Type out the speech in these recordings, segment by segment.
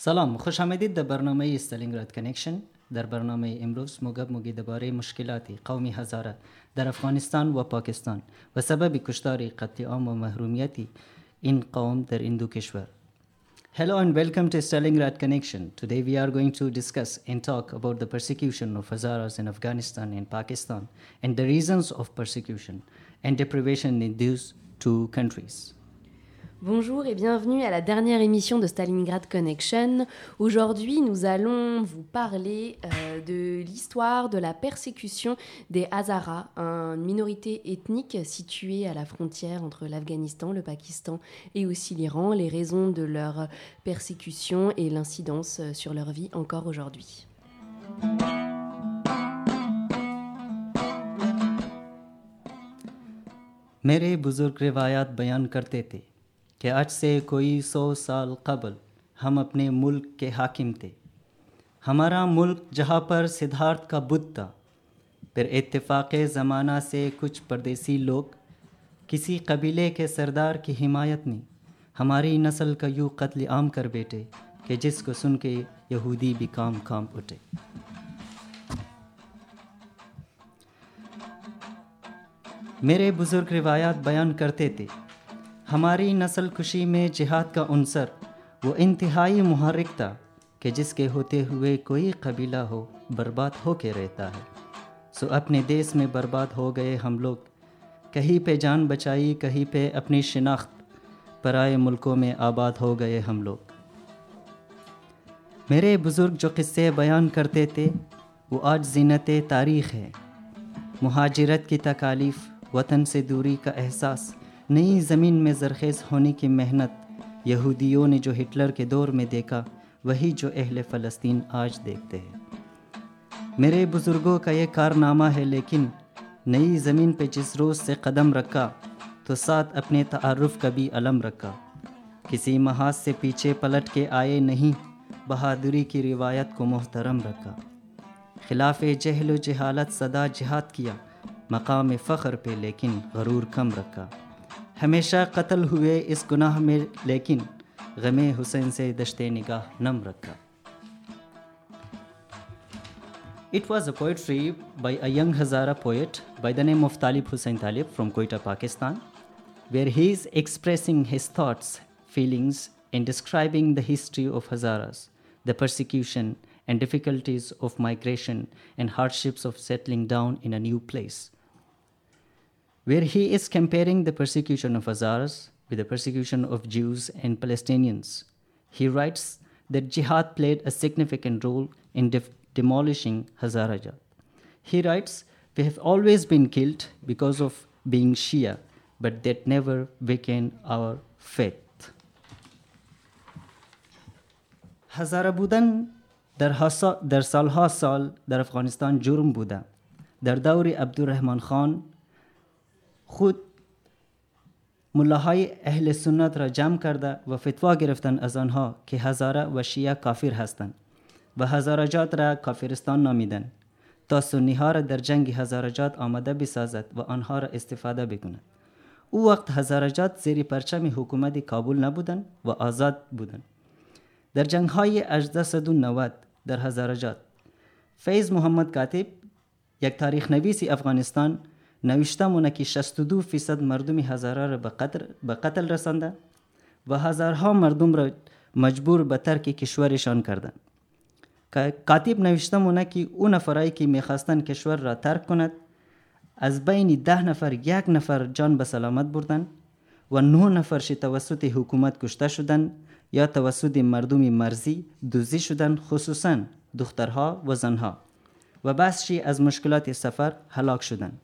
سلام خوش آمدید در برنامه استالینگراد کنکشن در برنامه امروز موگب موگی درباره مشکلات قومی هزاره در افغانستان و پاکستان و سبب کشتار قتل عام و محرومیتی این قوم در این دو کشور Hello and welcome to Stalingrad Connection. Today we are going to discuss and talk about the persecution of Hazaras in Afghanistan and Pakistan and the reasons of persecution and deprivation in these two countries. Bonjour et bienvenue à la dernière émission de Stalingrad Connection. Aujourd'hui, nous allons vous parler euh, de l'histoire de la persécution des Hazaras, une minorité ethnique située à la frontière entre l'Afghanistan, le Pakistan et aussi l'Iran, les raisons de leur persécution et l'incidence sur leur vie encore aujourd'hui. मेरे बुजुर्ग रिवायात बयान करते थे कि आज से कोई सौ साल कबल हम अपने मुल्क के हाकिम थे। हमारा मुल्क जहाँ पर सिद्धार्थ का बुद्ध था, फिर इत्तेफाक ज़माना से कुछ परदेसी लोग, किसी कबीले के सरदार की हिमायत में हमारी नस्ल का यूँ कत्ल आम कर बैठे कि जिसको सुन के यहूदी भी काम काम उठे। मेरे बुज़ुर्ग रिवायात बयान करते थे हमारी नस्ल खुशी में जिहाद का अनसर वो इंतहाई मुहर्रिक था कि जिसके होते हुए कोई कबीला हो, बर्बाद हो के रहता है। सो अपने देश में बर्बाद हो गए हम लोग। कहीं पे जान बचाई, कहीं पे अपनी शिनाख्त पराए मुल्कों में आबाद हो गए हम लोग। मेरे बुज़ुर्ग जो किस्से बयान करते थे, वो आज जीनत तारीख़ है। महाजरत की तकालीफ़, वतन से दूरी का एहसास। नई ज़मीन में जरखेज़ होने की मेहनत यहूदियों ने जो हिटलर के दौर में देखा, वही जो अहल फ़लस्तीन आज देखते हैं। मेरे बुज़ुर्गों का ये कारनामा है, लेकिन नई ज़मीन पे जिस रोज़ से कदम रखा तो साथ अपने तारफ़ का भी अलम रखा। किसी महाज से पीछे पलट के आए नहीं, बहादुरी की रिवायत को मोहतरम रखा। खिलाफ जहल जहालत सदा जिहाद किया, मकाम फ़ख्र पे लेकिन गरूर कम रखा। हमेशा कत्ल हुए इस गुनाह में, लेकिन गमे हुसैन से दश्ते निगाह नम रखा। It was a poetry by a young Hazara poet by the name of Talib Hussain Talib from Quetta Pakistan where he is expressing his thoughts feelings in describing the history of Hazaras the prosecution and difficulties of migration and hardships of settling down in a new place Where he is comparing the persecution of Hazaras with the persecution of Jews and Palestinians. He writes that jihad played a significant role in def- demolishing Hazarajat. He writes, We have always been killed because of being Shia, but that never weakened our faith. هزاره بودن در, در سالها سال در افغانستان جرم بوده در دور عبدالرحمن خان خود ملاهای اهل سنت را جمع کرده و فتوا گرفتن از آنها که هزاره و شیعه کافر هستند و هزارجات را کافرستان نامیدن تا سنی ها را در جنگ هزارجات آمده بسازد و آنها را استفاده بکند. او وقت هزارجات زیر پرچم حکومت کابل نبودند و آزاد بودند. در جنگ های 1890 در هزارجات فیض محمد کاتب یک تاریخ نویسی افغانستان نوشته مونه که 62 فیصد مردم هزاره را به قتل, رسانده و هزارها مردم را مجبور به ترک کشورشان کردند. کاتب نوشته مونه که او نفرایی که می‌خواستن کشور را ترک کند از بین ده نفر یک نفر جان به سلامت بردن و نه نفرش توسط حکومت کشته شدند یا توسط مردم مرزی دوزی شدن خصوصا دخترها و زنها. و بسشی از مشکلات سفر هلاک شدند.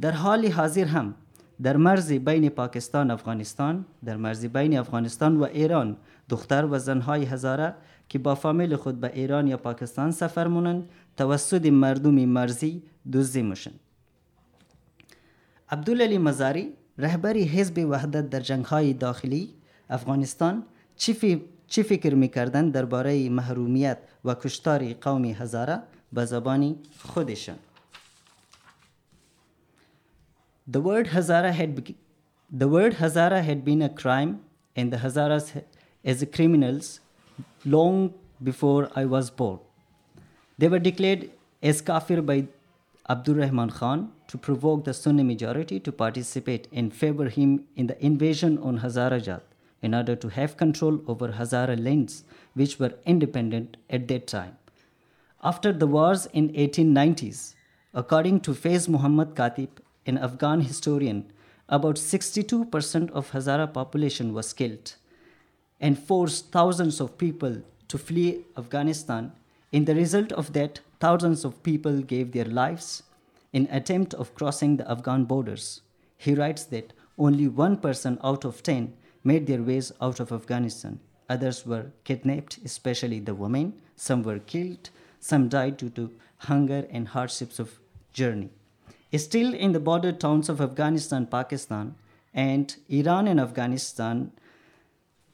در حال حاضر هم در مرز بین پاکستان افغانستان در مرز بین افغانستان و ایران دختر و زنهای هزاره که با فامیل خود به ایران یا پاکستان سفر مونند توسط مردم مرزی دزدی میشن. عبدالعلی مزاری رهبری حزب وحدت در جنگهای داخلی افغانستان چی فکر می‌کردن درباره محرومیت و کشتار قوم هزاره؟ به زبانی خودشان. The word Hazara had the word Hazara had been a crime and the Hazaras as criminals long before I was born. They were declared as kafir by Abdur Rahman Khan to provoke the Sunni majority to participate and favor him in the invasion on Hazarajat in order to have control over Hazara lands which were independent at that time. After the wars in 1890s, according to Faiz Muhammad Khatib, an Afghan historian, about 62% of Hazara population was killed and forced thousands of people to flee Afghanistan. In the result of that, thousands of people gave their lives in attempt of crossing the Afghan borders. He writes that only one person out of 10 made their ways out of Afghanistan. Others were kidnapped, especially the women. Some were killed. Some died due to hunger and hardships of journey. Still in the border towns of Afghanistan, Pakistan, and Iran and Afghanistan,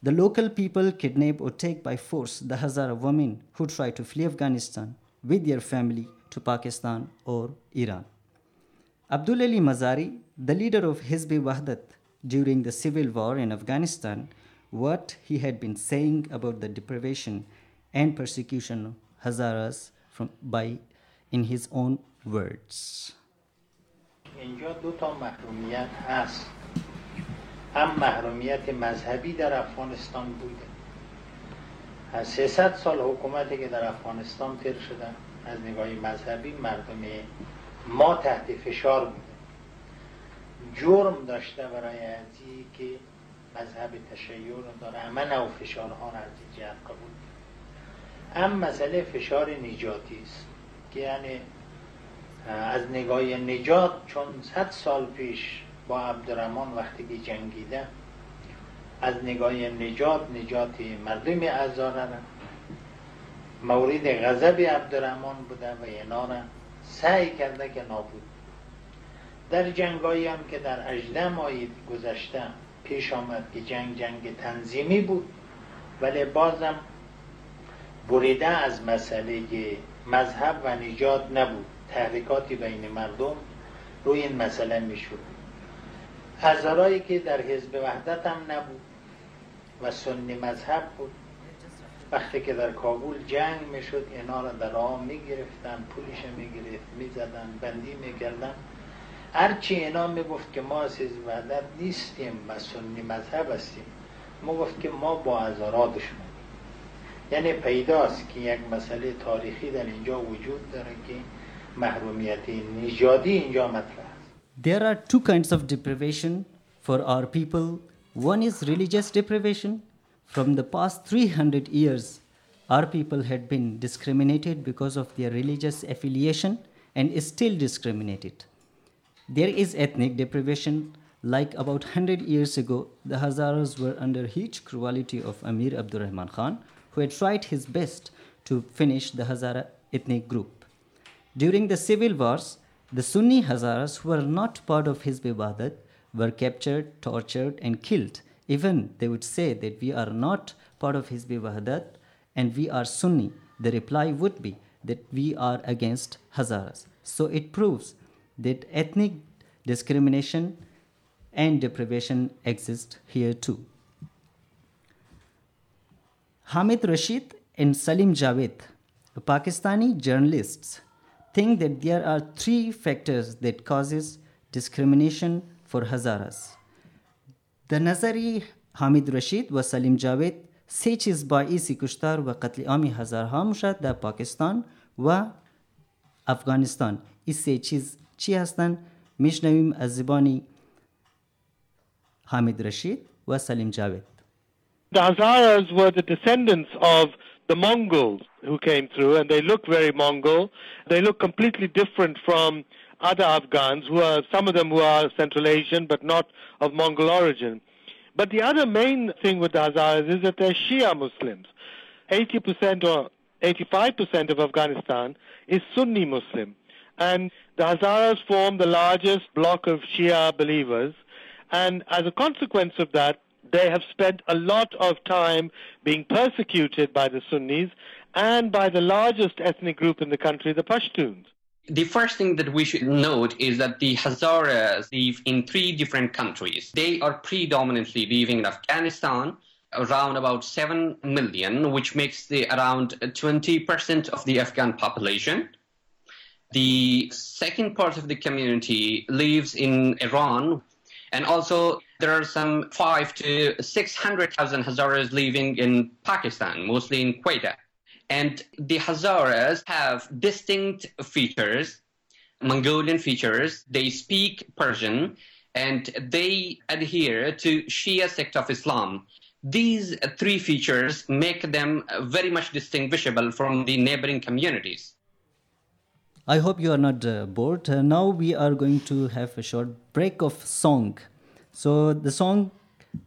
the local people kidnap or take by force the Hazara women who try to flee Afghanistan with their family to Pakistan or Iran. Abdul Ali Mazari, the leader of Hizb Wahdat during the civil war in Afghanistan, what he had been saying about the deprivation and persecution of Hazaras from, by in his own words. اینجا دو تا محرومیت هست. هم محرومیت مذهبی در افغانستان بوده. از 300 سال حکومتی که در افغانستان تیر شدن از نگاه مذهبی مردم ما تحت فشار بوده. جرم داشته برای ازی که مذهب تشیع رو داره. همه نوع فشارها را از جهت قبول هم مسئله فشار نجاتی است که یعنی از نگاه نجات چون صد سال پیش با عبدالرحمن وقتی که جنگیده از نگاه نجات نجات مردم ازاره مورد غضب عبدالرحمن بوده و اینا را سعی کرده که نابود. در جنگایی هم که در اجده ماهی گذشته پیش آمد که جنگ جنگ تنظیمی بود ولی بازم بریده از مسئله مذهب و نجات نبود. تحریکاتی بین مردم روی این مسئله می‌شد هزارایی که در حزب وحدت هم نبود و سنی مذهب بود. وقتی که در کابل جنگ می‌شد اینا را در راه می‌گرفتن پولش می‌گرفت می‌زدن بندی می‌کردن. هرچی اینا می‌گفت که ما از حزب وحدت نیستیم و سنی مذهب هستیم ما گفت که ما با هزارا دشمنیم یعنی پیداست که یک مسئله تاریخی در اینجا وجود داره که There are two kinds of deprivation for our people. One is religious deprivation. From the past 300 years, our people had been discriminated because of their religious affiliation and is still discriminated. There is ethnic deprivation. Like about 100 years ago, the Hazaras were under huge cruelty of Amir Abdurrahman Khan, who had tried his best to finish the Hazara ethnic group. During the civil wars, the Sunni Hazaras who were not part of Hizb Wahdat were captured, tortured, and killed. Even they would say that we are not part of Hizb Wahdat and we are Sunni. The reply would be that we are against Hazaras. So it proves that ethnic discrimination and deprivation exist here too. Hamid Rashid and Salim Javed, Pakistani journalists, think that there are three factors that causes discrimination for Hazaras. The Nazari Hamid Rashid و سلیم جاوید سه چیز باعث کشتار و قتل عام هزارها میشد در پاکستان و افغانستان این سه چیز چی هستند میشنویم از زبانی حامد رشید و سلیم جاوید The Hazaras were the descendants of the Mongols who came through, and they look very Mongol. They look completely different from other Afghans, who are some of them who are Central Asian but not of Mongol origin. But the other main thing with the Hazaras is that they're Shia Muslims. 80% or 85% of Afghanistan is Sunni Muslim. And the Hazaras form the largest block of Shia believers. And as a consequence of that, they have spent a lot of time being persecuted by the Sunnis and by the largest ethnic group in the country, the Pashtuns. The first thing that we should note is that the Hazaras live in three different countries. They are predominantly living in Afghanistan, around about 7 million, which makes the around 20% of the Afghan population. The second part of the community lives in Iran, and also there are some five to 600,000 Hazaras living in Pakistan, mostly in Quetta. And the Hazaras have distinct features, Mongolian features. They speak Persian and they adhere to Shia sect of Islam. These three features make them very much distinguishable from the neighboring communities. I hope you are not uh, bored. Uh, now we are going to have a short break of song. So the song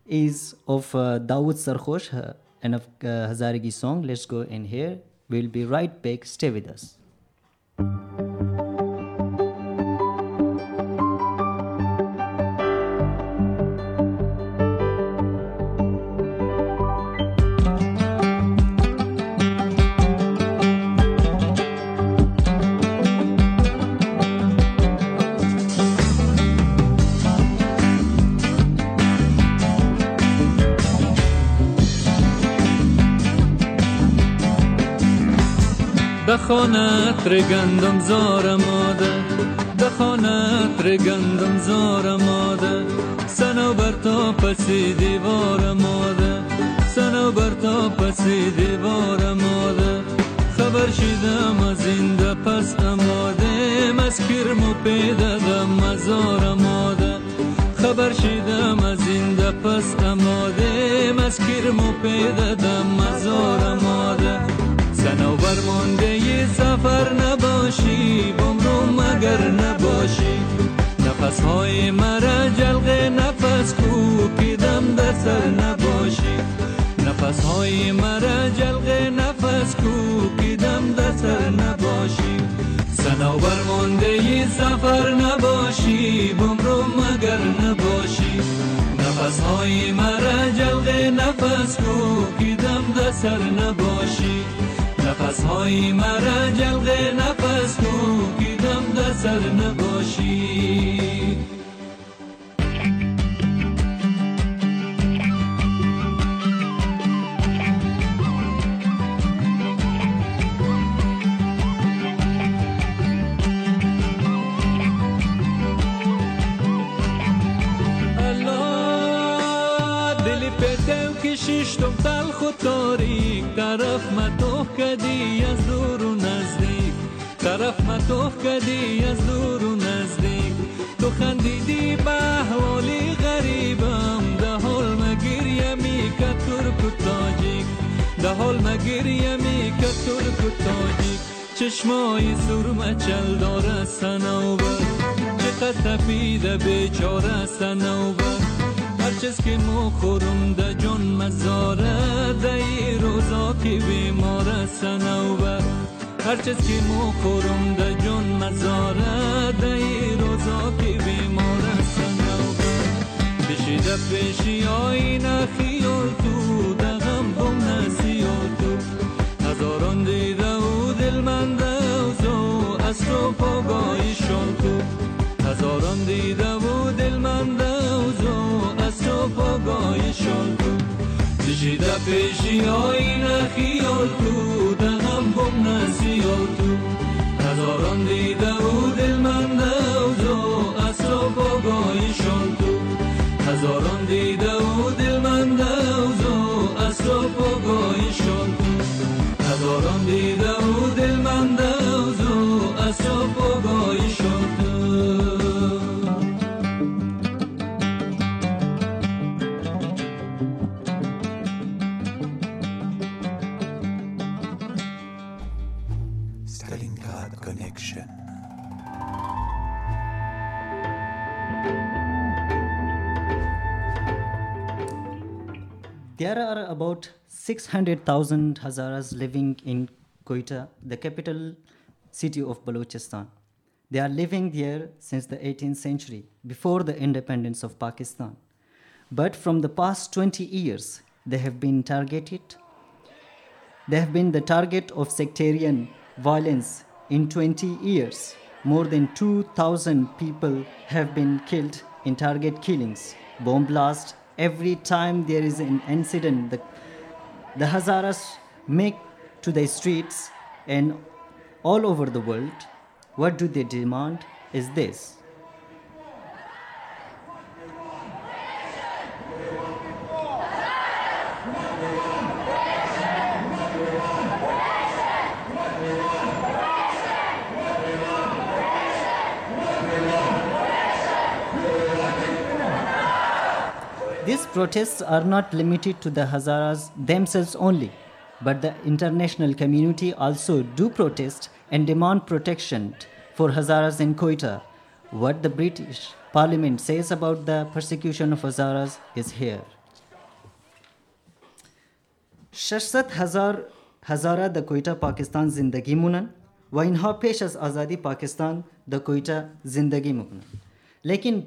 is of uh, Dawood Sarkhosh, uh, and of uh, Hazaragi song. Let's go in here. We'll be right back. Stay with us. دخانت رگندم زار ماده. دخانت رگندم زار ماده. سنو بر تا پسی دیوار ماده. سنو بر تا پسی دیوار ماده. خبر شیدم از این ده پس اماده مسکر مو پیدا دم مزار ماده. خبر شیدم از این ده پس اماده مسکر مو پیدا دم مزار ماده سفر نباشی بمرو مگر نباشی. نفس های مرا جلق نفس کو پیدم در سر نباشی. نفس های مرا جلق نفس کو پیدم در سر نباشی. سنوبر مانده سفر نباشی بمرو مگر نباشی. نفس های مرا جلق نفس کو پیدم در سر نباشی. نفس های مرا جلق نفس کو کیدم در سر نباشی. کدی از دور و نزدیک. تو خندیدی به احوالی غریبم. ده حال مگیر می که ترک و تاجیک ده حال مگیر می که ترک و تاجیک چشمای سرمه چل داره سنوبر چقدر تپیده بیچاره سنوبر هر چیز که مو خورم ده جون مزاره ده ای روزا که بیمار سنوبر هرچه که مو خورم ده جون مزاره ده ای روزا که بیمار سنوبر بشیده پیشی آینه خیال تو ده غم بم نسیال تو. هزاران دیده و دلمنده و زو از تو شال تو. هزاران دیده و دلمنده و زو از تو شال تو. کشیده پیشی آینه خیال تو. 600,000 Hazaras living in Quetta, the capital city of Balochistan. They are living there since the 18th century, before the independence of Pakistan. But from the past 20 years, they have been targeted. They have been the target of sectarian violence in 20 years. More than 2,000 people have been killed in target killings, bomb blasts. Every time there is an incident, the, the Hazaras make to the streets and all over the world. What do they demand is this These protests are not limited to the Hazaras themselves only, but the international community also do protest and demand protection for Hazaras in Quetta. What the British Parliament says about the persecution of Hazaras is here. 600 هزار هزاره در کویتا پاکستان زندگی مونن و اینها پیش از آزادی پاکستان در کویتا زندگی میکنن لیکن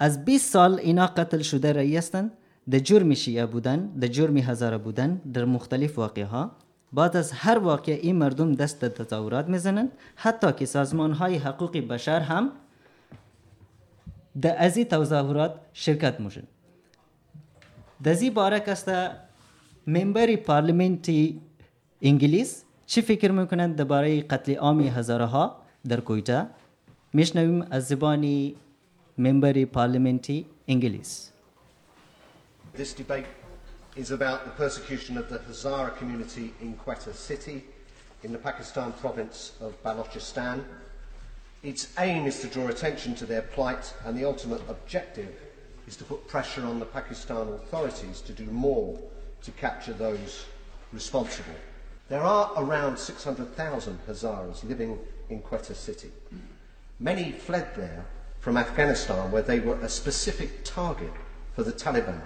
از 20 سال اینا قتل شده رایی هستند در جرم شیعه بودن در جرم هزاره بودن در مختلف واقعه ها بعد از هر واقعه این مردم دست در تظاهرات میزنن حتی که سازمان های حقوق بشر هم در از این تظاهرات شرکت میشن در زی باره کسته ممبری پارلمنتی انگلیس چی فکر میکنند؟ درباره قتل عام هزاره ها در کویتا. میشنویم از زبانی This debate is about the persecution of the Hazara community in Quetta city in the Pakistan province of Balochistan. Its aim is to draw attention to their plight, and the ultimate objective is to put pressure on the Pakistan authorities to do more to capture those responsible. There are around 600,000 Hazaras living in Quetta city. Many fled there from Afghanistan, where they were a specific target for the Taliban.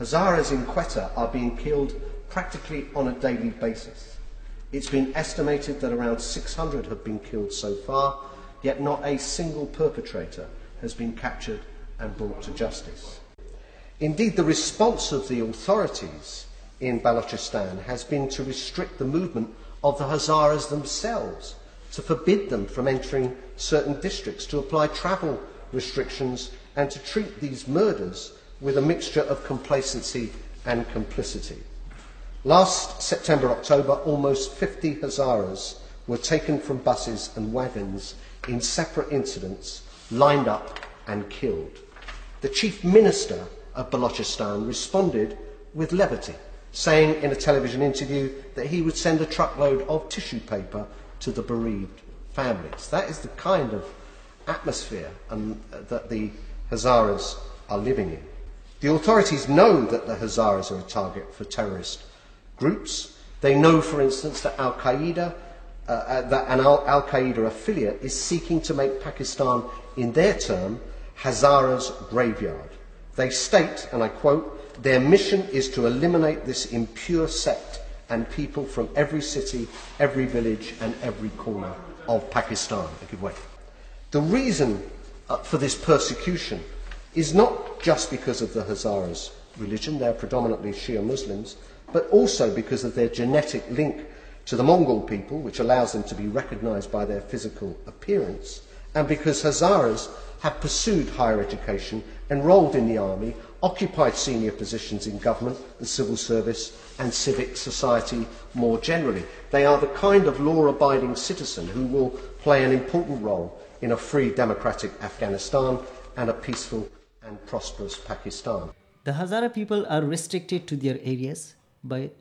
Hazaras in Quetta are being killed practically on a daily basis. It's been estimated that around 600 have been killed so far, yet not a single perpetrator has been captured and brought to justice. Indeed, the response of the authorities in Balochistan has been to restrict the movement of the Hazaras themselves to forbid them from entering certain districts, to apply travel restrictions, and to treat these murders with a mixture of complacency and complicity. Last September, October, almost 50 Hazaras were taken from buses and wagons in separate incidents, lined up and killed. The chief minister of Balochistan responded with levity, saying in a television interview that he would send a truckload of tissue paper to the bereaved families. That is the kind of atmosphere and, uh, that the Hazaras are living in. The authorities know that the Hazaras are a target for terrorist groups. They know, for instance, that Al Qaeda, uh, uh that an Al Qaeda affiliate is seeking to make Pakistan, in their term, Hazara's graveyard. They state, and I quote, their mission is to eliminate this impure sect and people from every city, every village, and every corner of Pakistan. A good way. The reason uh, for this persecution is not just because of the Hazaras' religion, they're predominantly Shia Muslims, but also because of their genetic link to the Mongol people, which allows them to be recognized by their physical appearance, and because Hazaras have pursued higher education, enrolled in the army, occupied senior positions in government, the civil service, and civic society more generally. They are the kind of law abiding citizen who will play an important role in a free democratic Afghanistan and a peaceful and prosperous Pakistan. The Hazara people are restricted to their areas, but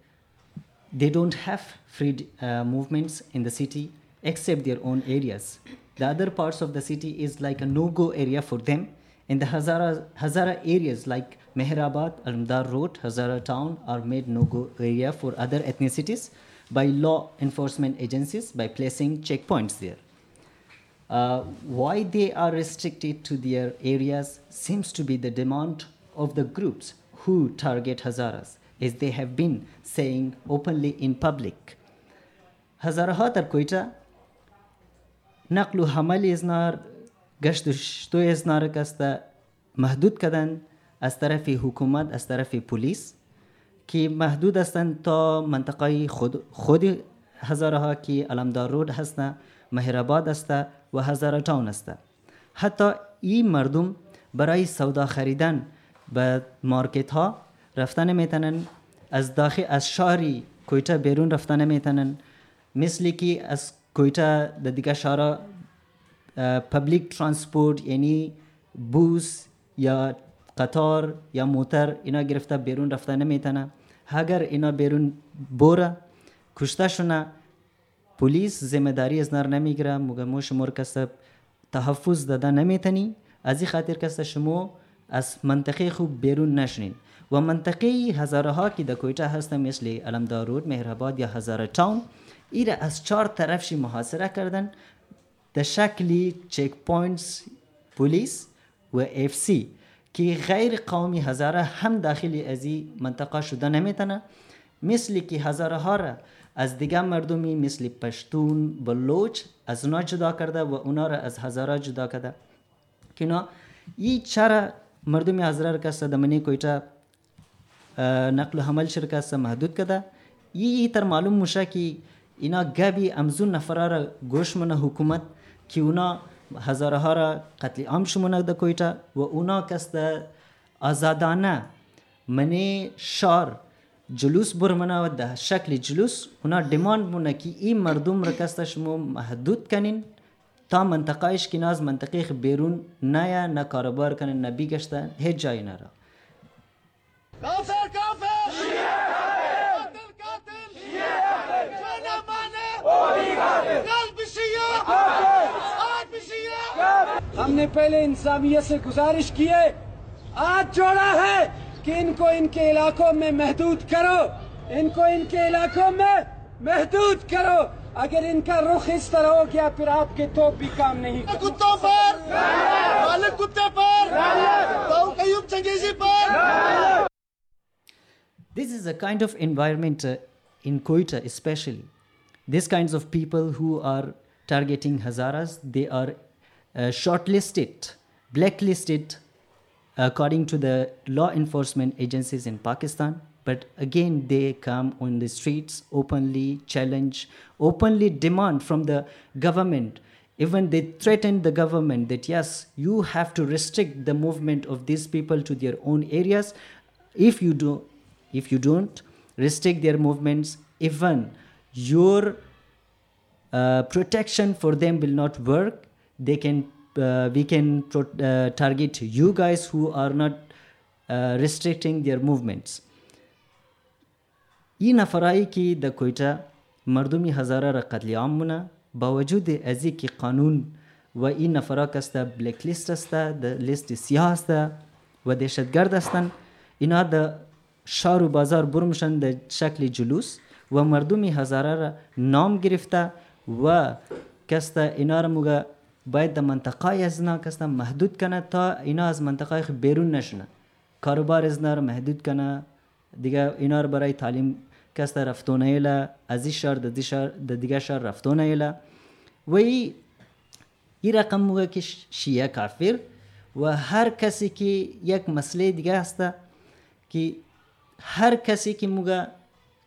they don't have free uh, movements in the city except their own areas. The other parts of the city is like a no-go area for them. In the Hazara, Hazara areas like Mehrabad, Alamdar Road, Hazara Town are made no-go area for other ethnicities by law enforcement agencies by placing checkpoints there. Uh, why they are restricted to their areas seems to be the demand of the groups who target Hazaras, as they have been saying openly in public. Hazarahat or Koita, Naqlu Hamali is not گشت و شتو ازنار کسته محدود کردن از طرف حکومت از طرف پلیس که محدود هستند تا منطقه خود, خود هزارها که علمدار رود هستند مهرآباد است و هزار تاون است حتی این مردم برای سودا خریدن به مارکت ها رفتن می‌تونن از داخل از شهری کویتا بیرون رفتن می‌تونن مثل که از کویتا د دیگه شهرها پبلیک ترانسپورت یعنی بوس یا قطار یا موتر اینا گرفته بیرون رفته نمی‌تونه اگر اینا بیرون بوره کشته شونه پلیس ذمهداری از نر نمی‌گیره مگه مو شمور کس تحفظ داده نمیتنی از این خاطر کس شما از منطقه خوب بیرون نشنین و منطقه هزاره ها که در کویتا هست مثل علمدارود مهرآباد یا هزاره تاون ایره از چهار طرفشی محاصره کردن شکلی چک پوینتس پلیس و سی که غیر قومی هزاره هم داخل از این منطقه شده نمیتونه مثل که هزاره ها را از دیگه مردمی مثل پشتون بلوچ از اونا جدا کرده و اونا را از هزاره جدا کرده. که اینا این چرا مردمی هزاره را کسته دمنی کویتا نقل و حمل شرکت محدود کرده؟ این تر معلوم میشه که اینا گبی امزون نفره را گوش منه حکومت که اونا هزاره ها را قتل عام شمونه در کویتا و اونا کس آزادانه منی شار جلوس برمنا و ده شکل جلوس اونا دیماند مونه که این مردم را کسته شما محدود کنین تا منطقهش که ناز منطقه بیرون نه نه کاربار کنن نه بیگشتن هیچ جایی نره کافر کافر قاتل قاتل جانا مانے قلب شیعہ हमने पहले इंसानियत से गुजारिश की है। आज जोड़ा है कि इनको इनके इलाकों में महदूद करो। इनको इनके इलाकों में महदूद करो। अगर इनका रुख इस तरह हो गया फिर आपके तो भी काम नहीं कुत्तों पर मालिक कुत्ते पर चंगेजी पर। This is a kind of environment uh, in Quetta, especially. These kinds of people who are targeting Hazaras, they are uh, shortlisted, blacklisted according to the law enforcement agencies in Pakistan. But again, they come on the streets, openly challenge, openly demand from the government. Even they threaten the government that yes, you have to restrict the movement of these people to their own areas. If you do, if you don't restrict their movements, even your uh, protection for them will not work. They can, uh, we can uh, target you guys who are not uh, restricting their movements. این نفرایی که در کویتا مردمی هزاره را قتل عام با وجود ازی که قانون و این نفرا کسته بلیک لیست است در لیست سیاه است و دهشتگرد هستند اینا در شهر و بازار برمشن در شکل جلوس و مردمی هزاره را نام گرفته و کسته اینا را باید در منطقه از اینا کسته محدود کنه تا اینا از منطقه بیرون نشنه کاروبار ازنا رو محدود کنه. دیگه اینا رو برای تعلیم کس رفتونه ایلا از این شهر در شهر دیگه شهر رفتونه ایلا و این رقم موقع که شیعه کافر و هر کسی که یک مسئله دیگه هسته که هر کسی که موقع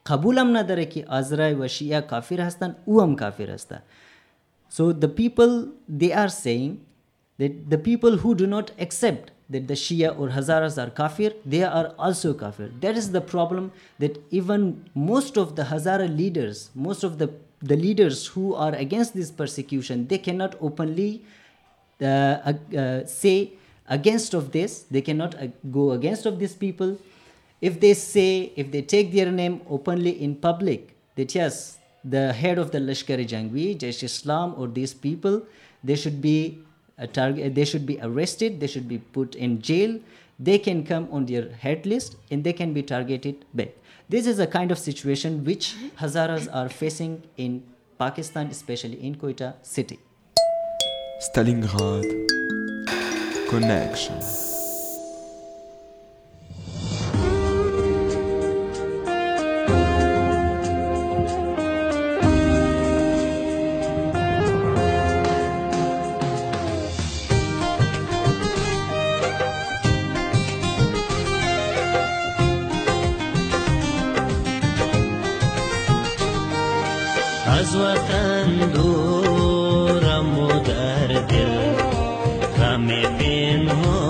قبولم نداره که آزرای و شیعه کافر هستن او هم کافر هسته So the people they are saying that the people who do not accept that the Shia or Hazaras are kafir, they are also kafir. That is the problem that even most of the Hazara leaders, most of the, the leaders who are against this persecution, they cannot openly uh, uh, say against of this. They cannot uh, go against of these people. If they say, if they take their name openly in public, that yes, the head of the Lashkar-e Jhangvi, Jaish Islam, or these people, they should be uh, a target, they should be arrested, they should be put in jail, they can come on their head list and they can be targeted back. This is a kind of situation which Hazaras are facing in Pakistan, especially in Quetta city. Stalingrad. از وطن دورم و در دل غم پنهان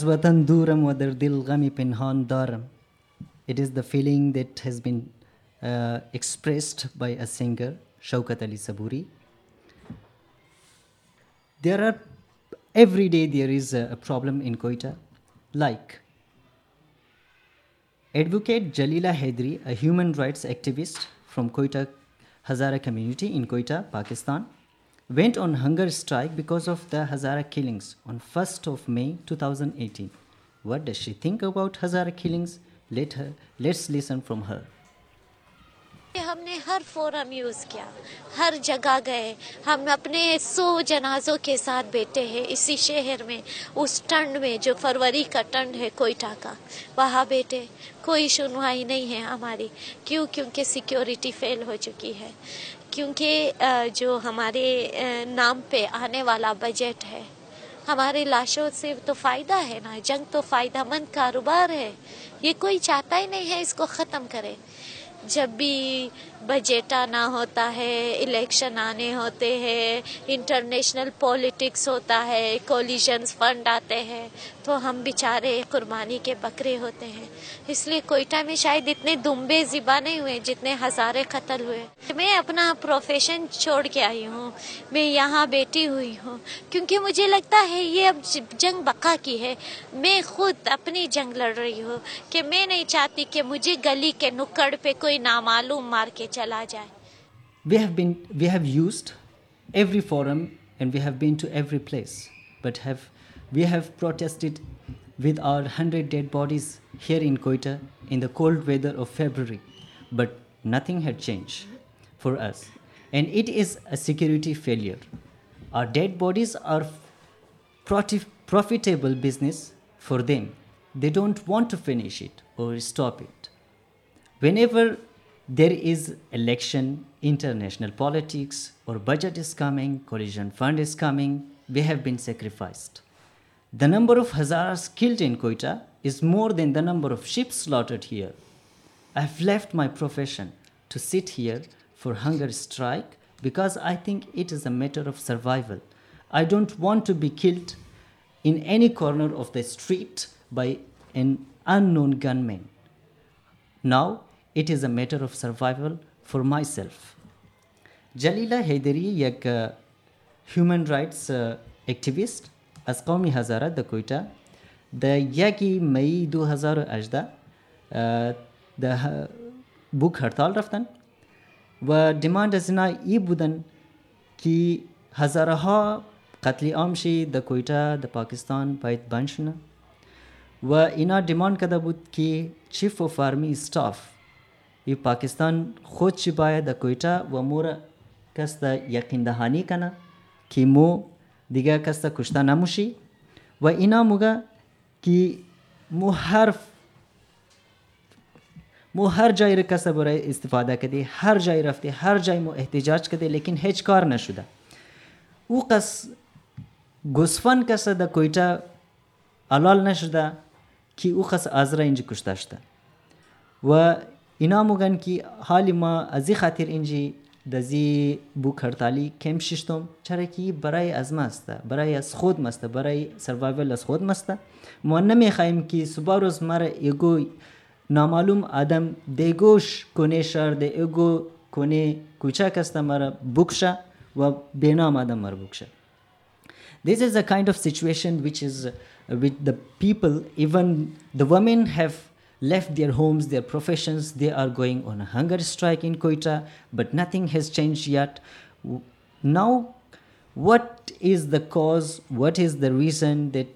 از وطن دورم و در دل It is the feeling that has been uh, expressed by a singer, Shaukat Ali Saburi. There are, every day there is a, a problem in Koita, like Advocate Jalila Haider, a human rights activist from Koita Hazara community in Koita, Pakistan, went on hunger strike because of the Hazara killings on 1st of May 2018. What does she think about Hazara killings? Let her, let's listen from her. हमने हर forum use किया हर जगह गए हम अपने सौ जनाजों के साथ बैठे हैं इसी शहर में उस टंड में जो फरवरी का टंड है कोयटा का वहाँ बैठे कोई सुनवाई नहीं है हमारी क्यों क्योंकि सिक्योरिटी फेल हो चुकी है क्योंकि जो हमारे नाम पे आने वाला बजट है, हमारे लाशों से तो फ़ायदा है ना, जंग तो फ़ायदा मंद कारोबार है, ये कोई चाहता ही नहीं है इसको ख़त्म करे। जब भी बजट आना होता है, इलेक्शन आने होते हैं, इंटरनेशनल पॉलिटिक्स होता है कोलिशंस फंड आते हैं तो हम बेचारे कुर्बानी के बकरे होते हैं। इसलिए कोयटा में शायद इतने दुम्बे ज़िबा नहीं हुए, जितने हज़ारे कत्ल हुए। मैं अपना प्रोफेशन छोड़ के आई हूँ, मैं यहाँ बैठी हुई हूँ, क्योंकि मुझे लगता है ये अब जंग बका की है। मैं खुद अपनी जंग लड़ रही हूँ, कि मैं नहीं चाहती कि मुझे गली के नुक्कड़ पे कोई नामालूम मार के We have we have been we every forum and we have been to every place but have we have protested with our 100 dead bodies here in Quetta in the cold weather of February but nothing had changed for us. And it is a security failure. Our dead bodies are profitable business for them. They don't want to finish it or stop it. Whenever there is election, international politics, or budget is coming, coalition fund is coming, we have been sacrificed. The number of Hazaras killed in Quetta is more than the number of sheep slaughtered here. I have left my profession to sit here for hunger strike because I think it is a matter of survival. I don't want to be killed in any corner of the street by an unknown gunman. Now it is a matter of survival for myself. Jalila Haideri, a uh, human rights uh, activist, as Hazara, the Quetta, the Yagi Mai Du Hazara the uh, book Hartal were demanded as I Budan ki Hazaraha Katli Amshi, the Quetta, the Pakistan, Pait Banshna, were in our demand Kadabut ki Chief of Army Staff. ای پاکستان خود چی باید کویتا و مور کس د یقین دهانی کنه که مو دیگه کس د کشته نموشی؟ و اینا موگه که مو هر مو هر جای را کس برای استفاده کردی هر جای رفته هر جای مو احتجاج کرده لیکن هیچ کار نشده. او قص گسفن کس د کویتا علال نشده که او قص آزرا اینجا کشته شده. و اینا موگن که حالی ما از این خاطر اینجی دزی بوک هرتالی کم ششتم چرا که برای از ما است برای از خود مست برای سروایول از خود مست ما نمیخوایم که صبح روز مرا ایگو نامعلوم آدم دیگوش کنه شهر ده ایگو کنه کوچک است مرا بکشه و بینام آدم مرا بکشه This is a kind of situation which is with the people, even the women have left their homes, their professions, they are going on a hunger strike in Quetta, but nothing has changed yet. Now, what is the cause? What is the reason that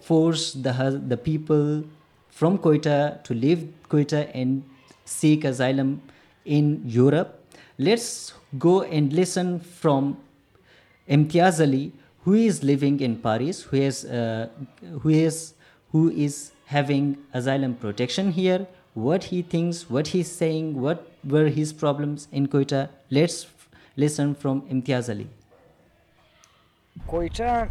forced the, the people from Quetta to leave Quetta and seek asylum in Europe? Let's go and listen from Imtiaz Ali, who is living in Paris, who is, uh, who is, who is having asylum protection here, what he thinks, what he's saying, what were his problems in Quetta. Let's listen from Imtiaz Ali. کویچه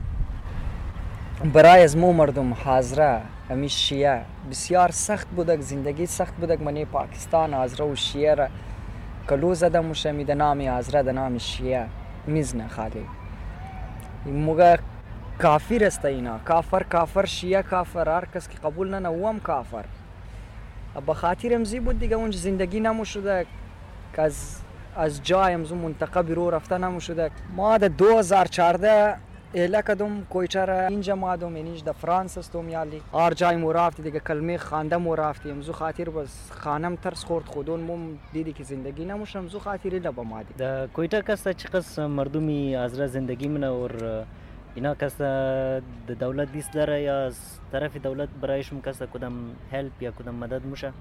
برای از مو مردم حاضره همی شیعه بسیار سخت بودک زندگی سخت بودک منی پاکستان حاضره و شیعه را کلو زده موشه می ده نامی حاضره ده نامی شیعه میزنه خالی موگه kafir isteyna. Kafir kafir şiye kafir her kes ki kabul nene uam kafir. به خاطر امزی بود دیگه اونج زندگی نموشده که از از جای امزو منطقه بیرو رفته نموشده ما ده 2014 اله کدوم کویچه را اینجا ما دوم اینج ده فرانس استم یالی هر جای مو رفتی دیگه کلمه خانده مو رفتی امزو خاطر بس خانم ترس خورد خودون مم دیدی که زندگی نموش امزو خاطر نه به ما دی ده کویچه کس چې قص مردمی ازره زندگی منه اور اینا کسا د دولت دیست داره یا از طرف دولت برایشون کسا کدام هلپ یا کدام مدد موشه؟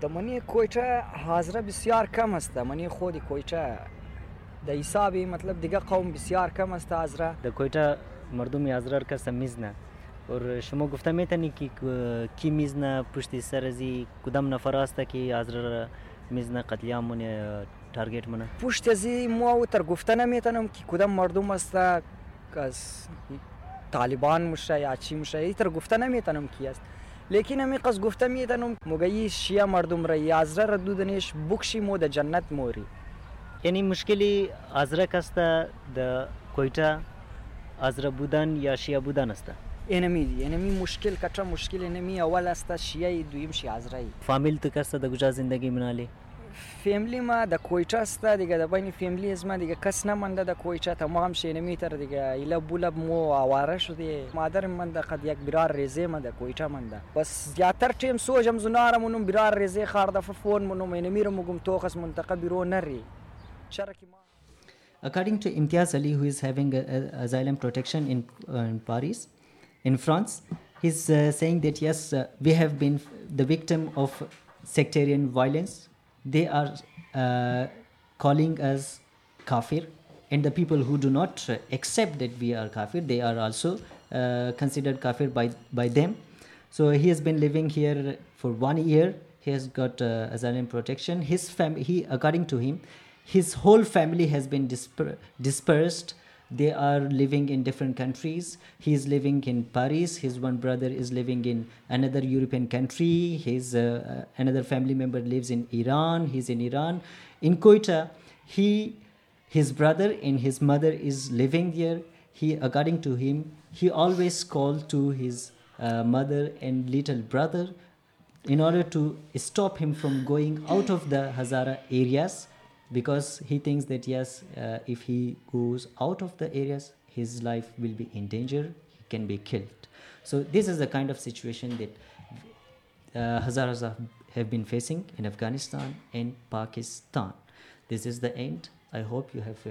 د منی کویچه حاضره بسیار کم است. منی خودی کویچه د حسابی مطلب دیگه قوم بسیار کم است حاضره. د کویتا مردم حاضره کسا میزنه اور شما گفته میتونی که کی میزنه پشت سر ازی کدام نفر است که حاضره میزنه قتلیامون تارگت منه پشت ازی مو تر گفته نمیتونم که کدام مردم است از طالبان مشه یا چی مشه تر گفته نمیتونم کی است. لیکن همی قصد گفته میتونم مگه شیعه مردم را یازره را دودنش بکشی مو د جنت موری. یعنی مشکلی ازرق است د کویتا ازرق بودن یا شیعه بودن است؟ اینمی دی اینمی مشکل کچا مشکل اینمی اول است شیعه دویم شیعه ازرعی فامیل تو کس د گجا زندگی منالی فیملی ما د کویچه است دیگه د بین فیملی از ما دیگه کس نمانده د کویچه تمام شینمی تر دیگه ایلا بولب مو آواره شده مادر من د قد یک برار ریزه ما د کویچه من ده بس زیاتر ټیم سوجم زنار منم برار ریزه خار د فون منم اینمی رو مگم توخس منطقه بیرو نری شرکی ما According to Imtiaz Ali, who is having a, a asylum protection in, uh, in Paris, in France, he's uh, saying that yes, uh, we have been the victim of sectarian violence. They are uh, calling us kafir, and the people who do not accept that we are kafir, they are also uh, considered kafir by by them. So he has been living here for one year. He has got uh, asylum protection. His family, he according to him, his whole family has been disper- dispersed they are living in different countries. He is living in paris. His one brother is living in another european country. His uh, another family member lives in iran. He's in iran. In Quetta, he his brother and his mother is living there. He according to him he always called to his uh, mother and little brother in order to stop him from going out of the hazara areas because he thinks that yes uh, if he goes out of the areas his life will be in danger he can be killed. So this is the kind of situation that uh, hazaras have been facing in afghanistan and pakistan. This is the end. I hope you have uh,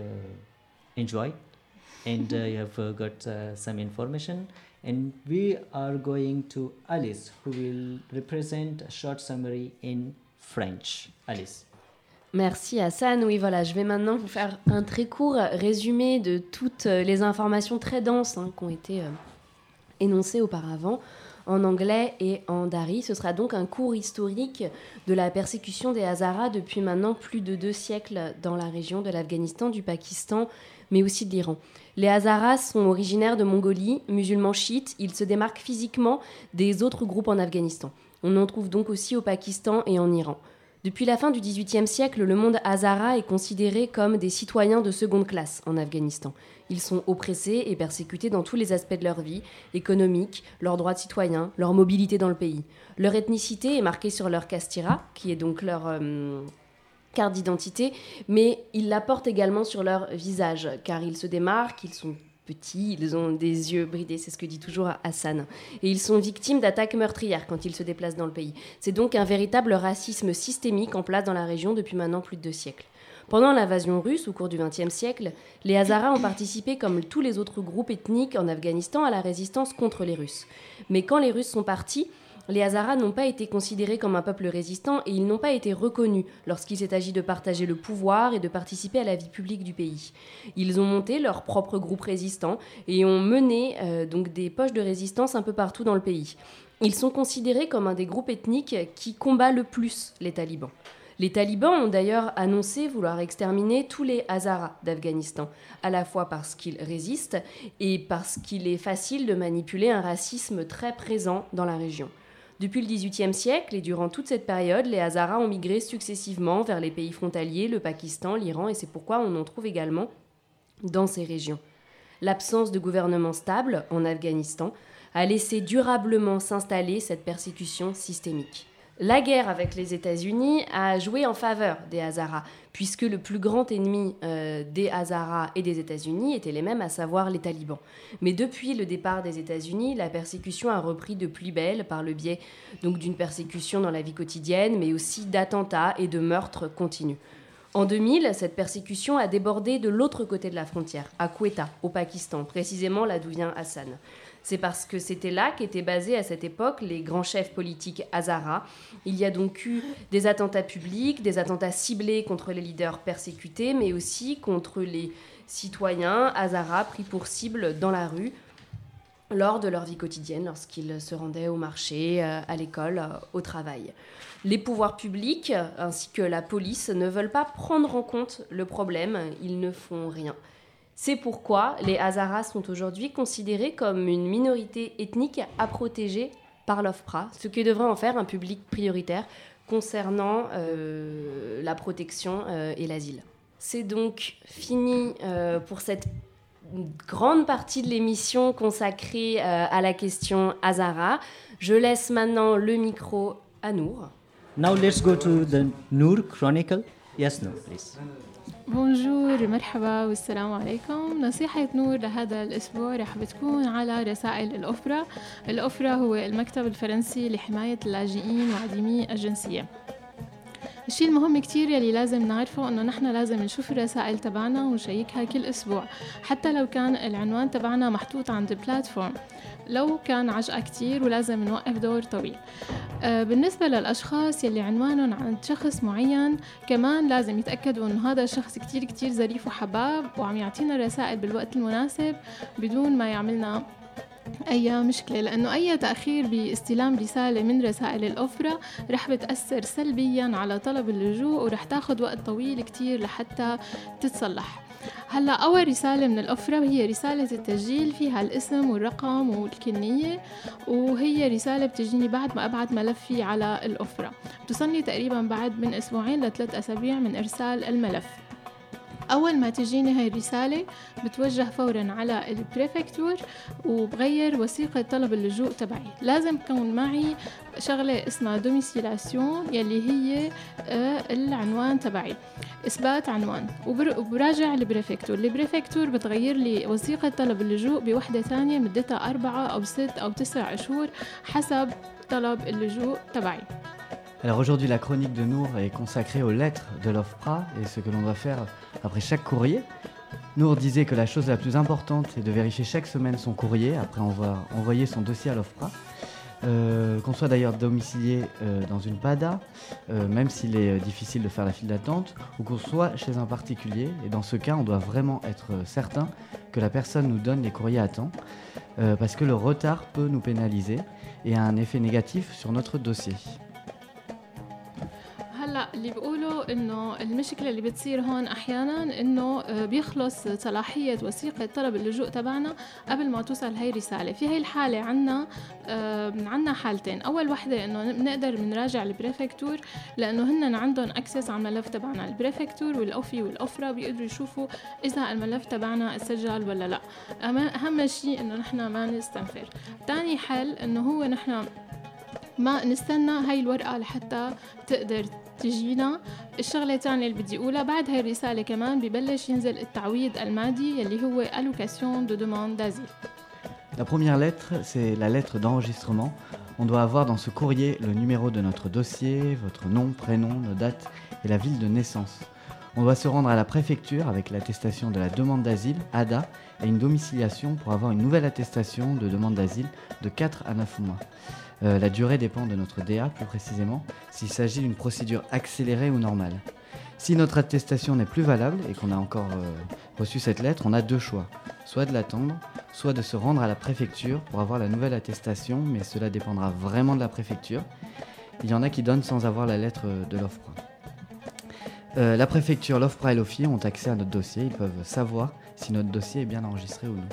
enjoyed and uh, you have uh, got uh, some information. And we are going to alice who will represent a short summary in french. Alice Merci Hassan. Oui, voilà, je vais maintenant vous faire un très court résumé de toutes les informations très denses hein, qui ont été euh, énoncées auparavant en anglais et en dari. Ce sera donc un cours historique de la persécution des Hazaras depuis maintenant plus de deux siècles dans la région de l'Afghanistan, du Pakistan, mais aussi de l'Iran. Les Hazaras sont originaires de Mongolie, musulmans chiites. Ils se démarquent physiquement des autres groupes en Afghanistan. On en trouve donc aussi au Pakistan et en Iran. Depuis la fin du XVIIIe siècle, le monde Hazara est considéré comme des citoyens de seconde classe en Afghanistan. Ils sont oppressés et persécutés dans tous les aspects de leur vie, économique, leurs droits de citoyens, leur mobilité dans le pays. Leur ethnicité est marquée sur leur kastira, qui est donc leur euh, carte d'identité, mais ils la portent également sur leur visage, car ils se démarquent, ils sont petits, ils ont des yeux bridés, c'est ce que dit toujours Hassan. Et ils sont victimes d'attaques meurtrières quand ils se déplacent dans le pays. C'est donc un véritable racisme systémique en place dans la région depuis maintenant plus de deux siècles. Pendant l'invasion russe au cours du XXe siècle, les Hazaras ont participé, comme tous les autres groupes ethniques en Afghanistan, à la résistance contre les Russes. Mais quand les Russes sont partis, les Hazaras n'ont pas été considérés comme un peuple résistant et ils n'ont pas été reconnus lorsqu'il s'est agi de partager le pouvoir et de participer à la vie publique du pays. Ils ont monté leur propre groupe résistant et ont mené euh, donc des poches de résistance un peu partout dans le pays. Ils sont considérés comme un des groupes ethniques qui combat le plus les talibans. Les talibans ont d'ailleurs annoncé vouloir exterminer tous les Hazaras d'Afghanistan, à la fois parce qu'ils résistent et parce qu'il est facile de manipuler un racisme très présent dans la région. Depuis le XVIIIe siècle et durant toute cette période, les Hazaras ont migré successivement vers les pays frontaliers, le Pakistan, l'Iran, et c'est pourquoi on en trouve également dans ces régions. L'absence de gouvernement stable en Afghanistan a laissé durablement s'installer cette persécution systémique. La guerre avec les États-Unis a joué en faveur des Hazaras, puisque le plus grand ennemi euh, des Hazaras et des États-Unis étaient les mêmes, à savoir les talibans. Mais depuis le départ des États-Unis, la persécution a repris de plus belle par le biais donc d'une persécution dans la vie quotidienne, mais aussi d'attentats et de meurtres continus. En 2000, cette persécution a débordé de l'autre côté de la frontière, à Quetta, au Pakistan, précisément là d'où vient Hassan. C'est parce que c'était là qu'étaient basés à cette époque les grands chefs politiques Hazara. Il y a donc eu des attentats publics, des attentats ciblés contre les leaders persécutés, mais aussi contre les citoyens Hazara pris pour cible dans la rue lors de leur vie quotidienne, lorsqu'ils se rendaient au marché, euh, à l'école, euh, au travail. Les pouvoirs publics ainsi que la police ne veulent pas prendre en compte le problème, ils ne font rien. C'est pourquoi les Hazaras sont aujourd'hui considérés comme une minorité ethnique à protéger par l'OFPRA, ce qui devrait en faire un public prioritaire concernant euh, la protection euh, et l'asile. C'est donc fini euh, pour cette grande partie de l'émission consacrée à la question Hazara. Je laisse maintenant le micro à Nour. Now let's go to the Noor Chronicle. Yes, Noor, please. بونجور مرحبا والسلام عليكم. نصيحة نور لهذا الأسبوع رح بتكون على رسائل الأوفرا الأوفرا هو المكتب الفرنسي لحماية اللاجئين وعديمي الجنسية. الشيء المهم كتير يلي لازم نعرفه إنه نحن لازم نشوف الرسائل تبعنا ونشيكها كل أسبوع حتى لو كان العنوان تبعنا محطوط عند بلاتفورم لو كان عجقة كتير ولازم نوقف دور طويل. آه، بالنسبة للأشخاص يلي عنوانهم عند شخص معين كمان لازم يتأكدوا إنه هذا الشخص كتير كتير ظريف وحباب وعم يعطينا الرسائل بالوقت المناسب بدون ما يعملنا أي مشكلة لأنه أي تأخير باستلام رسالة من رسائل الأوفرا رح بتأثر سلبيا على طلب اللجوء ورح تاخد وقت طويل كتير لحتى تتصلح. هلأ أول رسالة من الأوفرا هي رسالة التسجيل فيها الاسم والرقم والكنية وهي رسالة بتجيني بعد ما أبعت ملفي على الأوفرا. بتوصلني تقريبا بعد من أسبوعين لثلاث أسابيع من إرسال الملف. أول ما تجيني هاي الرسالة بتوجه فورا على البريفكتور وبغير وثيقة طلب اللجوء تبعي. لازم تكون معي شغلة اسمها دوميسيلاسيون يلي هي آه، العنوان تبعي. إثبات عنوان. وبر- وبراجع البريفكتور البريفكتور بتغير لي وثيقة طلب اللجوء بوحدة ثانية مدتها أربعة أو ست أو تسع شهور حسب طلب اللجوء تبعي. Alors aujourd'hui, la chronique de Nour est consacrée aux lettres de l'OFPRA et ce que l'on doit faire après chaque courrier. Nour disait que la chose la plus importante est de vérifier chaque semaine son courrier après avoir envoyé son dossier à l'OFPRA. Euh, qu'on soit d'ailleurs domicilié euh, dans une PADA, euh, même s'il est difficile de faire la file d'attente, ou qu'on soit chez un particulier. Et dans ce cas, on doit vraiment être certain que la personne nous donne les courriers à temps, parce que le retard peut nous pénaliser et a un effet négatif sur notre dossier. هلأ اللي بيقولوا إنه المشكلة اللي بتصير هون أحيانا إنه آه، بيخلص صلاحية وثيقة طلب اللجوء تبعنا قبل ما توصل هي الرسالة. في هي الحالة عنا عنا حالتين. أول وحدة إنه بنقدر بنراجع البريفكتور لأنه هن عندهم أكسس على الملف تبعنا. البريفكتور والأوفي والاوفرا بيقدروا يشوفوا إذا الملف تبعنا سجل ولا لأ. أهم شيء إنه نحن ما نستنفر. تاني حل إنه هو نحن ما نستنى هاي الورقة لحتى تقدر تجينا الشغلة الثانية اللي بدي أقولها بعد هاي الرسالة كمان ببلش ينزل التعويض المادي يلي هو allocation de demande d'asile La première lettre, c'est la lettre d'enregistrement. On doit avoir dans ce courrier le numéro de notre dossier, votre nom, prénom, nos dates et la ville de naissance. On doit se rendre à la préfecture avec l'attestation de la demande d'asile, ADA, et une domiciliation pour avoir une nouvelle attestation de demande d'asile de 4 à 9 mois. Euh, la durée dépend de notre DA plus précisément, s'il s'agit d'une procédure accélérée ou normale. Si notre attestation n'est plus valable et qu'on a encore euh, reçu cette lettre, on a deux choix. Soit de l'attendre, soit de se rendre à la préfecture pour avoir la nouvelle attestation, mais cela dépendra vraiment de la préfecture. Il y en a qui donnent sans avoir la lettre de l'OFPRA. Euh, la préfecture, l'OFPRA et l'OFI ont accès à notre dossier. Ils peuvent savoir si notre dossier est bien enregistré ou non.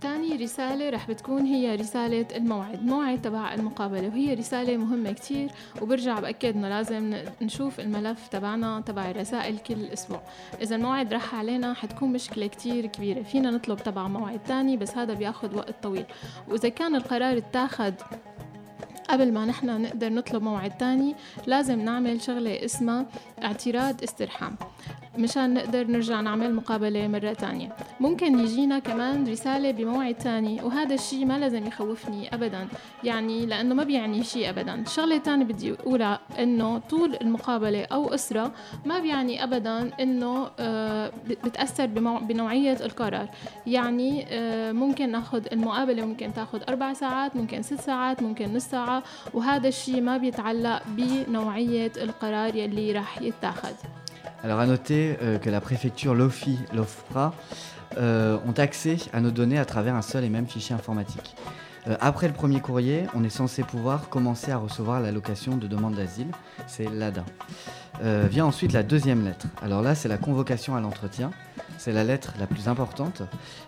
تاني رسالة رح بتكون هي رسالة الموعد الموعد تبع المقابلة وهي رسالة مهمة كتير وبرجع بأكد إنه لازم نشوف الملف تبعنا تبع الرسائل كل أسبوع إذا الموعد راح علينا حتكون مشكلة كتير كبيرة فينا نطلب تبع موعد تاني بس هذا بياخد وقت طويل وإذا كان القرار اتاخد قبل ما نحن نقدر نطلب موعد تاني لازم نعمل شغلة اسمها اعتراض استرحام. مشان نقدر نرجع نعمل مقابلة مرة تانية. ممكن يجينا كمان رسالة بموعد تاني وهذا الشيء ما لازم يخوفني أبدا. يعني لأنه ما بيعني شيء أبدا. الشغلة الثانية بدي أقولها إنه طول المقابلة أو أسرة ما بيعني أبدا إنه آه، بتأثر بنوعية القرار. يعني آه، ممكن ناخذ المقابلة ممكن تاخذ أربع ساعات ممكن ست ساعات ممكن نص ساعة. وهذا الشيء ما بيتعلق بنوعية القرار يلي راح يتاخذ Alors à noter euh, que la préfecture, l'OFI, l'OFPRA euh, ont accès à nos données à travers un seul et même fichier informatique. Euh, après le premier courrier, on est censé pouvoir commencer à recevoir l'allocation de demande d'asile, c'est l'ADA. vient ensuite la deuxième lettre. Alors là, c'est la convocation à l'entretien. C'est la lettre la plus importante.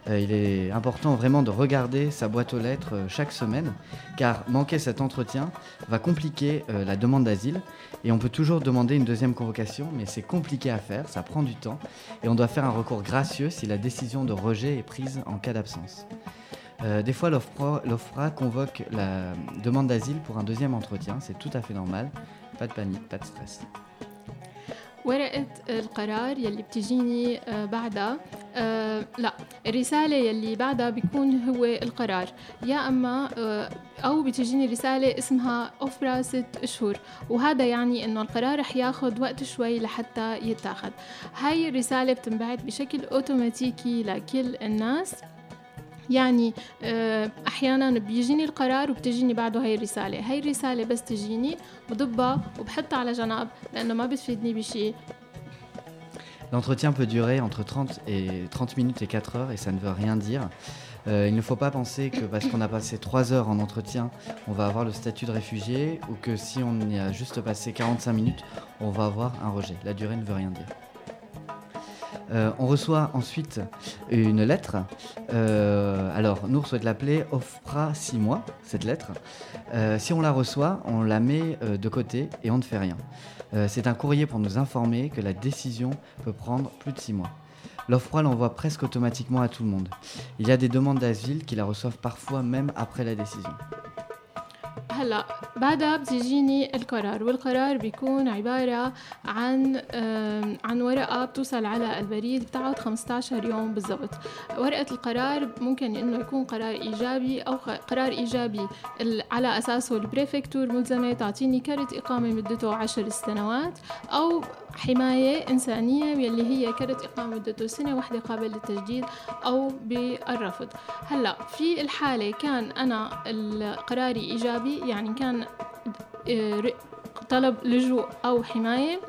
il est important vraiment de regarder sa boîte aux lettres chaque semaine, car manquer cet entretien va compliquer la demande d'asile et on peut toujours demander une deuxième convocation, mais c'est compliqué à faire, ça prend du temps, et on doit faire un recours gracieux si la décision de rejet est prise en cas d'absence. Euh, des fois, l'OFPRA convoque la demande d'asile pour un deuxième entretien, c'est tout à fait normal, pas de panique, pas de stress. ورقة القرار يلي بتجيني آه، بعدها. آه، لا الرسالة يلي بعدها بيكون هو القرار. يا أما آه، أو بتجيني رسالة اسمها أوفرا ست أشهر وهذا يعني إنه القرار رح ياخد وقت شوي لحتى يتاخد. هاي الرسالة بتنبعت بشكل أوتوماتيكي لكل الناس. يعني احيانا بيجيني القرار وبتجيني بعده هاي الرساله هاي الرساله بس تجيني بضبها وبحطها على جنب لانه ما بتفيدني بشيء L'entretien peut durer entre 30, et 30 minutes et 4 heures et ça ne veut rien dire. Euh, il ne faut pas penser que parce qu'on a passé 3 heures en entretien, on va avoir le statut de réfugié ou que si on y a juste passé 45 minutes, on va avoir un rejet. La durée ne veut rien dire. Euh, on reçoit ensuite une lettre. Euh, alors, nous souhaite l'appeler OFPRA 6 mois, cette lettre. Euh, si on la reçoit, on la met de côté et on ne fait rien. C'est un courrier pour nous informer que la décision peut prendre plus de 6 mois. L'OFPRA l'envoie presque automatiquement à tout le monde. Il y a des demandes d'asile qui la reçoivent parfois même après la décision. هلا بعدها بتجيني القرار والقرار بيكون عبارة عن عن ورقة بتوصل على البريد بتقعد 15 يوم بالضبط. ورقة القرار ممكن إنه يكون قرار إيجابي أو قرار إيجابي على أساسه البريفكتور ملزمة تعطيني كرت إقامة مدته 10 سنوات أو حماية إنسانية يلي هي كرت إقامة مدته سنة واحدة قابل للتجديد أو بالرفض. هلأ في الحالة كان أنا قراري إيجابي يعني كان آه، طلب لجوء أو حماية.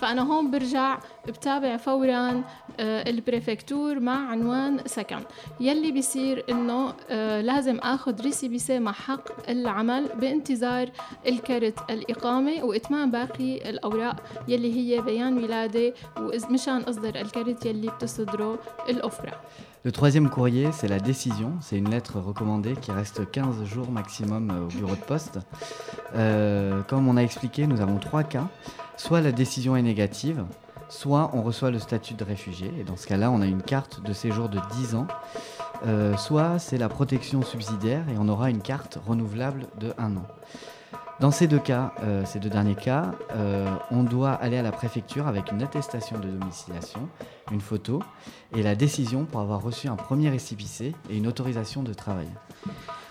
فأنا هون برجع بتابع فورا آه، البريفكتور مع عنوان سكن يلي بيصير انه آه، لازم اخذ ريسيبيسي مع حق العمل بانتظار الكرت الاقامه واتمام باقي الاوراق يلي هي بيان ولاده ومشان اصدر الكرت يلي بتصدره الاوفرا Le troisième courrier, c'est la décision. C'est une lettre recommandée qui reste 15 jours maximum au bureau de poste. Euh, comme on a expliqué, nous avons trois cas. Soit la décision est négative, soit on reçoit le statut de réfugié, et dans ce cas-là, on a une carte de séjour de 10 ans, euh, soit c'est la protection subsidiaire, et on aura une carte renouvelable de 1 an. Dans ces deux cas, euh, ces deux derniers cas, euh, on doit aller à la préfecture avec une attestation de domiciliation, une photo et la décision pour avoir reçu un premier récipicé et une autorisation de travail.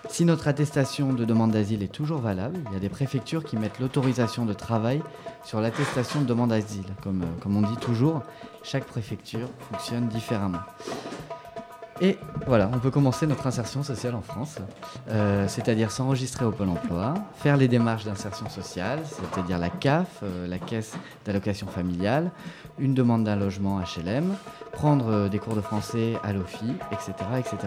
Si notre attestation de demande d'asile est toujours valable, il y a des préfectures qui mettent l'autorisation de travail sur l'attestation de demande d'asile. Comme, euh, comme on dit toujours, chaque préfecture fonctionne différemment. Et voilà, on peut commencer notre insertion sociale en France, euh, c'est-à-dire s'enregistrer au Pôle emploi, faire les démarches d'insertion sociale, c'est-à-dire la CAF, euh, la caisse d'allocation familiale, une demande d'un logement HLM, prendre des cours de français à l'OFI, etc., etc.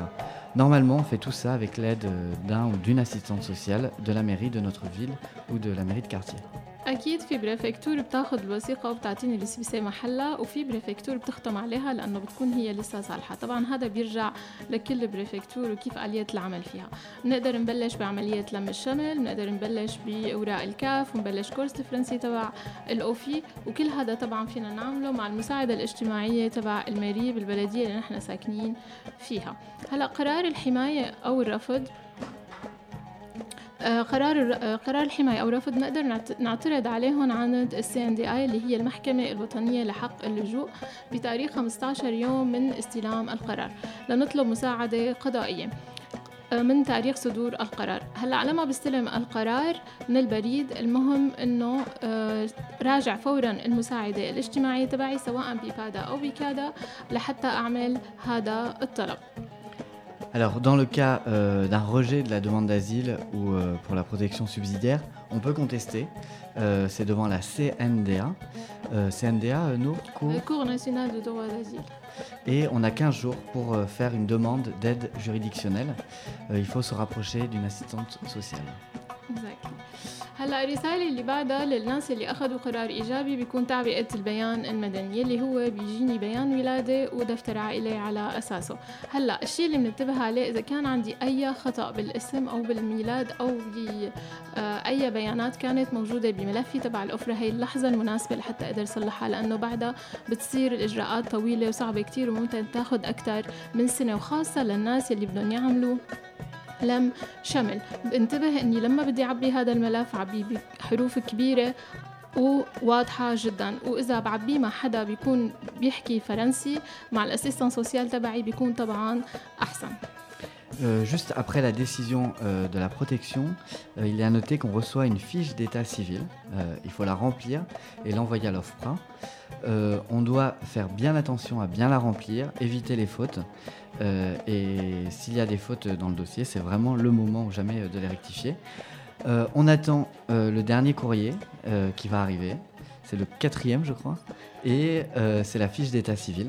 Normalement, on fait tout ça avec l'aide d'un ou d'une assistante sociale de la mairie de notre ville ou de la mairie de quartier. أكيد في بريفكتور بتاخذ الوثيقة وبتعطيني السبيسه محلها وفي بريفكتور بتختم عليها لأنه بتكون هي لسه صالحة. طبعا هذا بيرجع لكل بريفكتور وكيف اليه العمل فيها. بنقدر نبلش بعملية لم الشمل بنقدر نبلش بأوراق الكاف ونبلش كورس الفرنسي تبع الأوفي. وكل هذا طبعا فينا نعمله مع المساعدة الاجتماعية تبع الميري بالبلديه اللي نحن ساكنين فيها. هلا قرار الحماية أو الرفض قرار الر- آه، قرار الحماية أو رفض نقدر نعت- نعترض عليهم عند السي ان دي اي اللي هي المحكمة الوطنية لحق اللجوء بتاريخ 15 يوم من استلام القرار لنطلب مساعدة قضائية آه، من تاريخ صدور القرار. هلأ لما بستلم القرار من البريد المهم إنه آه، راجع فورا المساعدة الاجتماعية تبعي سواء ببادا أو بكادا لحتى أعمل هذا الطلب. Alors, dans le cas euh, d'un rejet de la demande d'asile ou euh, pour la protection subsidiaire, on peut contester. Euh, c'est devant la CNDA. CNDA, nous, cours. Le cours national de droit d'asile Et on a 15 jours pour faire une demande d'aide juridictionnelle. Il faut se rapprocher d'une assistante sociale. هلا الرسالة اللي بعدها للناس اللي أخذوا قرار إيجابي بيكون تعبئة البيان المدني اللي هو بيجيني بيان ولادة ودفتر عائلة على أساسه. هلا الشيء اللي بننتبه عليه إذا كان عندي أي خطأ بالاسم أو بالميلاد أو بأي بيانات كانت موجودة بملفي تبع الأفرة هي اللحظة المناسبة لحتى أقدر صلحها لأنه بعدها بتصير الإجراءات طويلة وصعبة كتير وممكن تاخد أكتر من سنة وخاصة للناس اللي بدهم يعملوا لم شمل. بنتبه إني لما بدي أعبي هذا الملف عبيه بحروف كبيرة وواضحة جدا. وإذا بعبيه مع حدا بيكون بيحكي فرنسي مع الأسيستان سوسيال تبعي بيكون طبعا أحسن. Euh, juste après la décision euh, de la protection, euh, il est à noter qu'on reçoit une fiche d'état civil. Il faut la remplir et l'envoyer à l'OFPRA. On doit faire bien attention à bien la remplir, éviter les fautes. Et s'il y a des fautes dans le dossier, c'est vraiment le moment ou jamais de les rectifier. On attend le dernier courrier qui va arriver. C'est le quatrième, je crois. Et c'est la fiche d'état civil.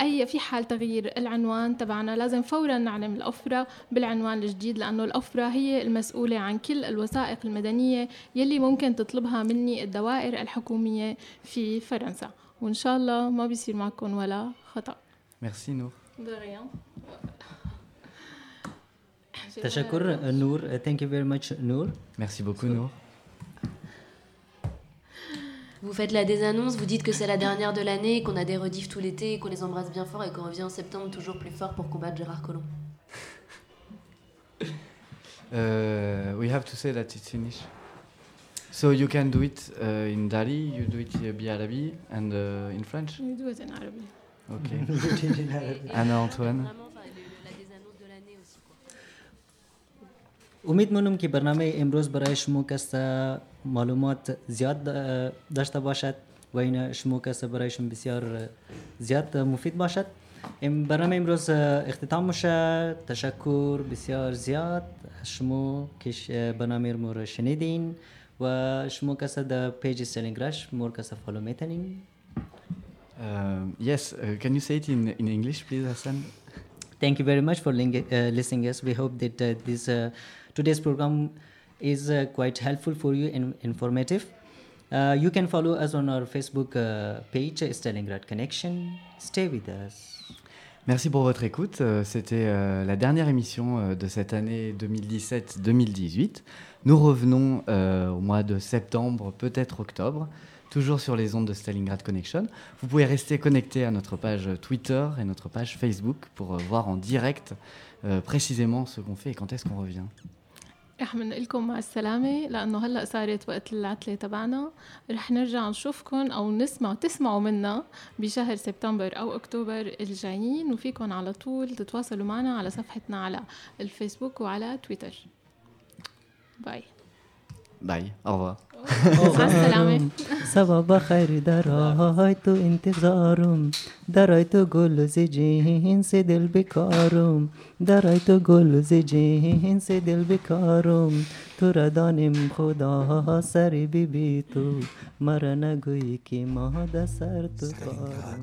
أي في حال تغيير العنوان تبعنا لازم فورا نعلم الأفرة بالعنوان الجديد لأنه الأفرة هي المسؤولة عن كل الوثائق المدنية يلي ممكن تطلبها مني الدوائر الحكومية في فرنسا وإن شاء الله ما بيصير معكم ولا Nour. De rien. تشكر نور thank you very much نور Merci beaucoup Nour. Vous faites la désannonce, vous dites que c'est la dernière de l'année, qu'on a des rediffs tout l'été, qu'on les embrasse bien fort et qu'on revient en septembre toujours plus fort pour combattre Gérard Collomb. Uh, we have to say that it's finished. So you can do it uh, in Dari, you do it uh, Arabi and uh, in French. We do it in Arabic. Okay. Anna Antoine. امید مونم که برنامه امروز برای شما کس معلومات زیاد داشته باشد و این شما کس برایشون بسیار زیاد مفید باشد ام برنامه امروز اختتام میشه تشکر بسیار زیاد شما که برنامه رو شنیدین و شما کس در پیج سلینگرش مور کس فالو میتنین Um, yes, uh, can you say it in, in English, please, Hassan? Thank you very much for ling- uh, listening us. We hope that uh, this uh, today's program is uh, quite helpful for you and informative. Uh, you can follow us on our Facebook uh, page, Stalingrad Connection. Stay with us. Merci pour votre écoute. Euh, C'était euh, la dernière émission euh, de cette année 2017-2018. Nous revenons au mois de septembre, peut-être octobre, toujours sur les ondes de Stalingrad Connection. Vous pouvez rester connecté à notre page Twitter et notre page Facebook pour voir en direct précisément ce qu'on fait et quand est-ce qu'on revient. رح بنقول لكم مع السلامة. لأنه هلأ صارت وقت العطلة تبعنا. رح نرجع نشوفكم أو نسمع تسمعوا منا بشهر سبتمبر أو أكتوبر الجايين. وفيكم على طول تتواصلوا معنا على صفحتنا على الفيسبوك وعلى تويتر. باي. Au revoir. مع السلامة سبب خير درایت انتظارم درایت گل ز جنس دل بکارم درایت گل ز جنس دل بکارم تو را دانم خدا سر بی بی تو مرا نگویی که ما در سر تو کارم